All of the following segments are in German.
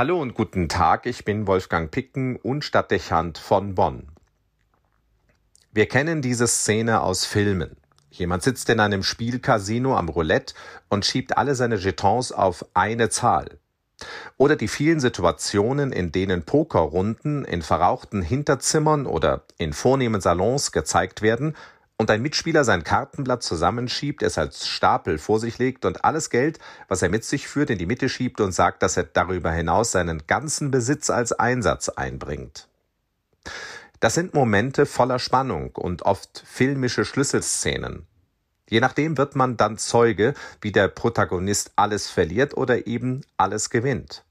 Hallo und guten Tag, ich bin Wolfgang Picken und Stadtdechant von Bonn. Wir kennen diese Szene aus Filmen. Jemand sitzt in einem Spielcasino am Roulette und schiebt alle seine Jetons auf eine Zahl. Oder die vielen Situationen, in denen Pokerrunden in verrauchten Hinterzimmern oder in vornehmen Salons gezeigt werden und ein Mitspieler sein Kartenblatt zusammenschiebt, es als Stapel vor sich legt und alles Geld, was er mit sich führt, in die Mitte schiebt und sagt, dass er darüber hinaus seinen ganzen Besitz als Einsatz einbringt. Das sind Momente voller Spannung und oft filmische Schlüsselszenen. Je nachdem wird man dann Zeuge, wie der Protagonist alles verliert oder eben alles gewinnt.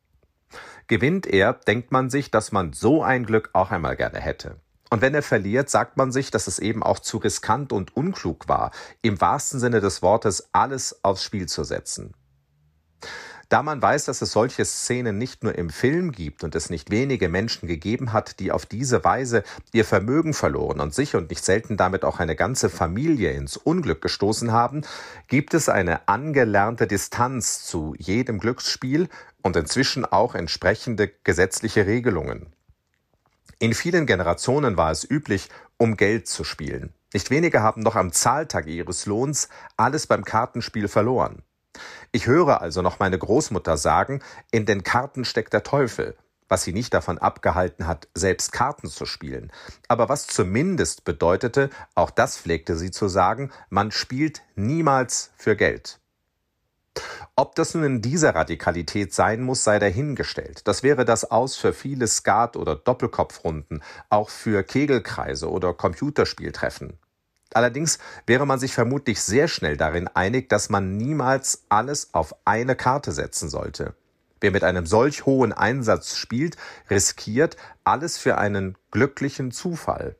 Gewinnt er, denkt man sich, dass man so ein Glück auch einmal gerne hätte. Und wenn er verliert, sagt man sich, dass es eben auch zu riskant und unklug war, im wahrsten Sinne des Wortes alles aufs Spiel zu setzen. Da man weiß, dass es solche Szenen nicht nur im Film gibt und es nicht wenige Menschen gegeben hat, die auf diese Weise ihr Vermögen verloren und sich und nicht selten damit auch eine ganze Familie ins Unglück gestoßen haben, gibt es eine angelernte Distanz zu jedem Glücksspiel und inzwischen auch entsprechende gesetzliche Regelungen. In vielen Generationen war es üblich, um Geld zu spielen. Nicht wenige haben noch am Zahltag ihres Lohns alles beim Kartenspiel verloren. Ich höre also noch meine Großmutter sagen, in den Karten steckt der Teufel, was sie nicht davon abgehalten hat, selbst Karten zu spielen, aber was zumindest bedeutete, auch das pflegte sie zu sagen, man spielt niemals für Geld. Ob das nun in dieser Radikalität sein muss, sei dahingestellt. Das wäre das Aus für viele Skat- oder Doppelkopfrunden, auch für Kegelkreise oder Computerspieltreffen. Allerdings wäre man sich vermutlich sehr schnell darin einig, dass man niemals alles auf eine Karte setzen sollte. Wer mit einem solch hohen Einsatz spielt, riskiert alles für einen glücklichen Zufall.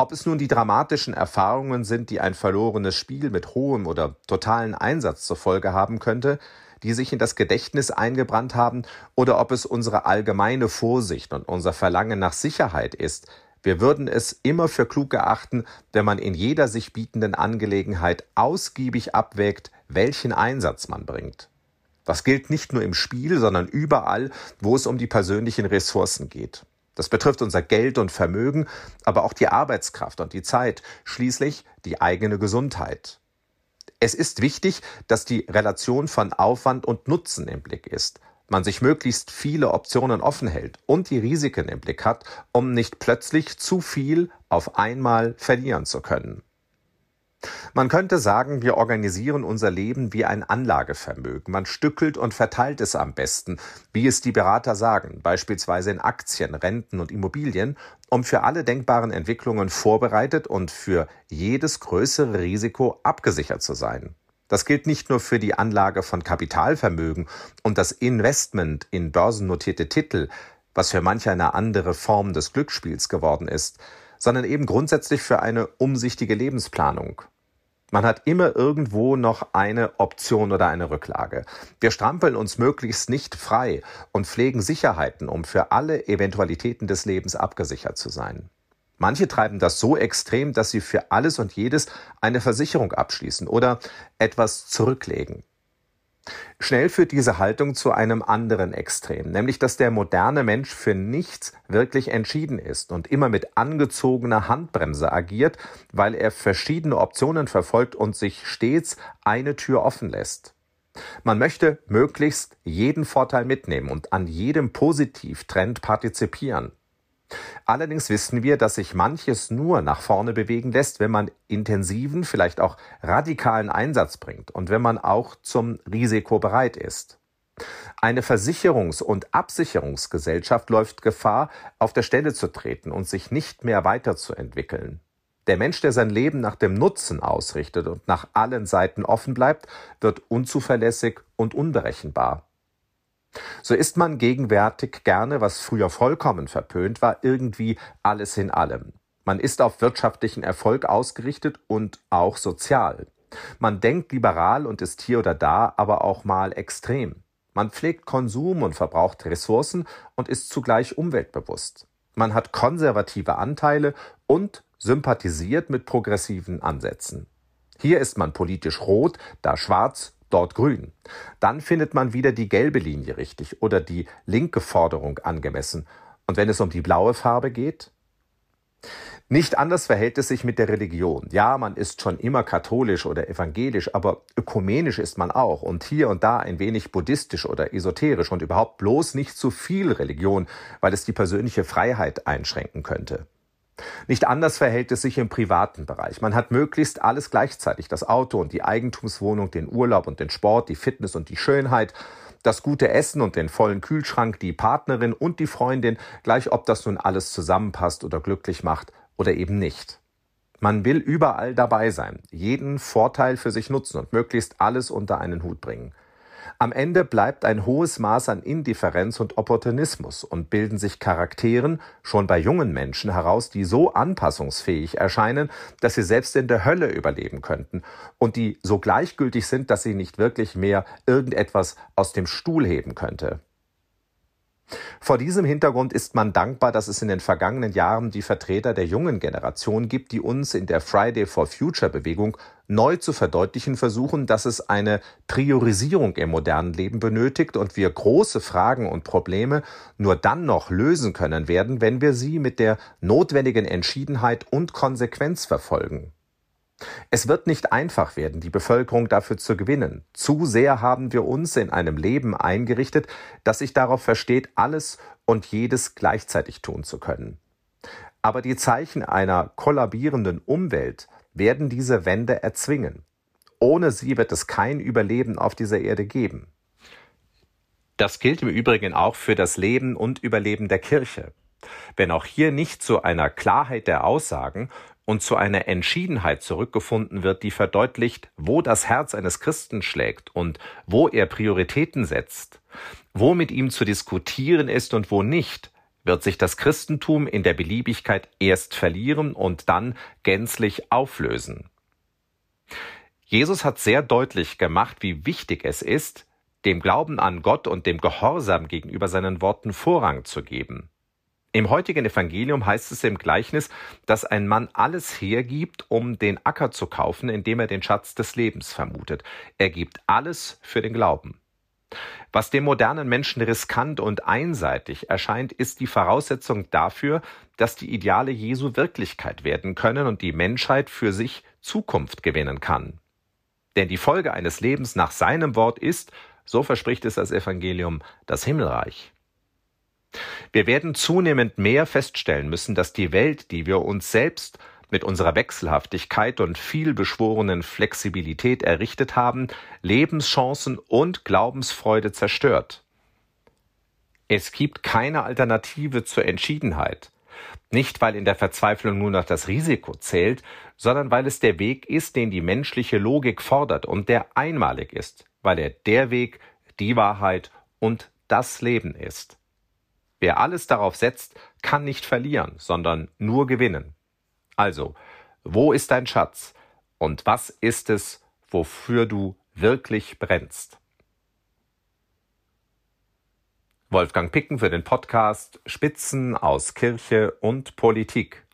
Ob es nun die dramatischen Erfahrungen sind, die ein verlorenes Spiel mit hohem oder totalen Einsatz zur Folge haben könnte, die sich in das Gedächtnis eingebrannt haben, oder ob es unsere allgemeine Vorsicht und unser Verlangen nach Sicherheit ist, wir würden es immer für klug erachten, wenn man in jeder sich bietenden Angelegenheit ausgiebig abwägt, welchen Einsatz man bringt. Das gilt nicht nur im Spiel, sondern überall, wo es um die persönlichen Ressourcen geht. Das betrifft unser Geld und Vermögen, aber auch die Arbeitskraft und die Zeit, schließlich die eigene Gesundheit. Es ist wichtig, dass die Relation von Aufwand und Nutzen im Blick ist, man sich möglichst viele Optionen offen hält und die Risiken im Blick hat, um nicht plötzlich zu viel auf einmal verlieren zu können. Man könnte sagen, wir organisieren unser Leben wie ein Anlagevermögen. Man stückelt und verteilt es am besten, wie es die Berater sagen, beispielsweise in Aktien, Renten und Immobilien, um für alle denkbaren Entwicklungen vorbereitet und für jedes größere Risiko abgesichert zu sein. Das gilt nicht nur für die Anlage von Kapitalvermögen und das Investment in börsennotierte Titel, was für manch eine andere Form des Glücksspiels geworden ist, sondern eben grundsätzlich für eine umsichtige Lebensplanung. Man hat immer irgendwo noch eine Option oder eine Rücklage. Wir strampeln uns möglichst nicht frei und pflegen Sicherheiten, um für alle Eventualitäten des Lebens abgesichert zu sein. Manche treiben das so extrem, dass sie für alles und jedes eine Versicherung abschließen oder etwas zurücklegen. Schnell führt diese Haltung zu einem anderen Extrem, nämlich dass der moderne Mensch für nichts wirklich entschieden ist und immer mit angezogener Handbremse agiert, weil er verschiedene Optionen verfolgt und sich stets eine Tür offen lässt. Man möchte möglichst jeden Vorteil mitnehmen und an jedem Positivtrend partizipieren. Allerdings wissen wir, dass sich manches nur nach vorne bewegen lässt, wenn man intensiven, vielleicht auch radikalen Einsatz bringt und wenn man auch zum Risiko bereit ist. Eine Versicherungs- und Absicherungsgesellschaft läuft Gefahr, auf der Stelle zu treten und sich nicht mehr weiterzuentwickeln. Der Mensch, der sein Leben nach dem Nutzen ausrichtet und nach allen Seiten offen bleibt, wird unzuverlässig und unberechenbar. So ist man gegenwärtig gerne, was früher vollkommen verpönt war, irgendwie alles in allem. Man ist auf wirtschaftlichen Erfolg ausgerichtet und auch sozial. Man denkt liberal und ist hier oder da aber auch mal extrem. Man pflegt Konsum und verbraucht Ressourcen und ist zugleich umweltbewusst. Man hat konservative Anteile und sympathisiert mit progressiven Ansätzen. Hier ist man politisch rot, da schwarz, dort grün. Dann findet man wieder die gelbe Linie richtig oder die linke Forderung angemessen. Und wenn es um die blaue Farbe geht? Nicht anders verhält es sich mit der Religion. Ja, man ist schon immer katholisch oder evangelisch, aber ökumenisch ist man auch und hier und da ein wenig buddhistisch oder esoterisch und überhaupt bloß nicht zu viel Religion, weil es die persönliche Freiheit einschränken könnte. Nicht anders verhält es sich im privaten Bereich. Man hat möglichst alles gleichzeitig. Das Auto und die Eigentumswohnung, den Urlaub und den Sport, die Fitness und die Schönheit, das gute Essen und den vollen Kühlschrank, die Partnerin und die Freundin, gleich ob das nun alles zusammenpasst oder glücklich macht oder eben nicht. Man will überall dabei sein, jeden Vorteil für sich nutzen und möglichst alles unter einen Hut bringen. Am Ende bleibt ein hohes Maß an Indifferenz und Opportunismus und bilden sich Charakteren schon bei jungen Menschen heraus, die so anpassungsfähig erscheinen, dass sie selbst in der Hölle überleben könnten und die so gleichgültig sind, dass sie nicht wirklich mehr irgendetwas aus dem Stuhl heben könnte. Vor diesem Hintergrund ist man dankbar, dass es in den vergangenen Jahren die Vertreter der jungen Generation gibt, die uns in der Friday for Future Bewegung neu zu verdeutlichen versuchen, dass es eine Priorisierung im modernen Leben benötigt und wir große Fragen und Probleme nur dann noch lösen können werden, wenn wir sie mit der notwendigen Entschiedenheit und Konsequenz verfolgen. Es wird nicht einfach werden, die Bevölkerung dafür zu gewinnen. Zu sehr haben wir uns in einem Leben eingerichtet, das sich darauf versteht, alles und jedes gleichzeitig tun zu können. Aber die Zeichen einer kollabierenden Umwelt werden diese Wende erzwingen. Ohne sie wird es kein Überleben auf dieser Erde geben. Das gilt im Übrigen auch für das Leben und Überleben der Kirche. Wenn auch hier nicht zu einer Klarheit der Aussagen und zu einer Entschiedenheit zurückgefunden wird, die verdeutlicht, wo das Herz eines Christen schlägt und wo er Prioritäten setzt, wo mit ihm zu diskutieren ist und wo nicht, wird sich das Christentum in der Beliebigkeit erst verlieren und dann gänzlich auflösen. Jesus hat sehr deutlich gemacht, wie wichtig es ist, dem Glauben an Gott und dem Gehorsam gegenüber seinen Worten Vorrang zu geben. Im heutigen Evangelium heißt es im Gleichnis, dass ein Mann alles hergibt, um den Acker zu kaufen, indem er den Schatz des Lebens vermutet. Er gibt alles für den Glauben. Was dem modernen Menschen riskant und einseitig erscheint, ist die Voraussetzung dafür, dass die Ideale Jesu Wirklichkeit werden können und die Menschheit für sich Zukunft gewinnen kann. Denn die Folge eines Lebens nach seinem Wort ist, so verspricht es das Evangelium, das Himmelreich. Wir werden zunehmend mehr feststellen müssen, dass die Welt, die wir uns selbst mit unserer Wechselhaftigkeit und vielbeschworenen Flexibilität errichtet haben, Lebenschancen und Glaubensfreude zerstört. Es gibt keine Alternative zur Entschiedenheit. Nicht, weil in der Verzweiflung nur noch das Risiko zählt, sondern weil es der Weg ist, den die menschliche Logik fordert und der einmalig ist, weil er der Weg, die Wahrheit und das Leben ist. Wer alles darauf setzt, kann nicht verlieren, sondern nur gewinnen. Also, wo ist dein Schatz und was ist es, wofür du wirklich brennst? Wolfgang Picken für den Podcast Spitzen aus Kirche und Politik.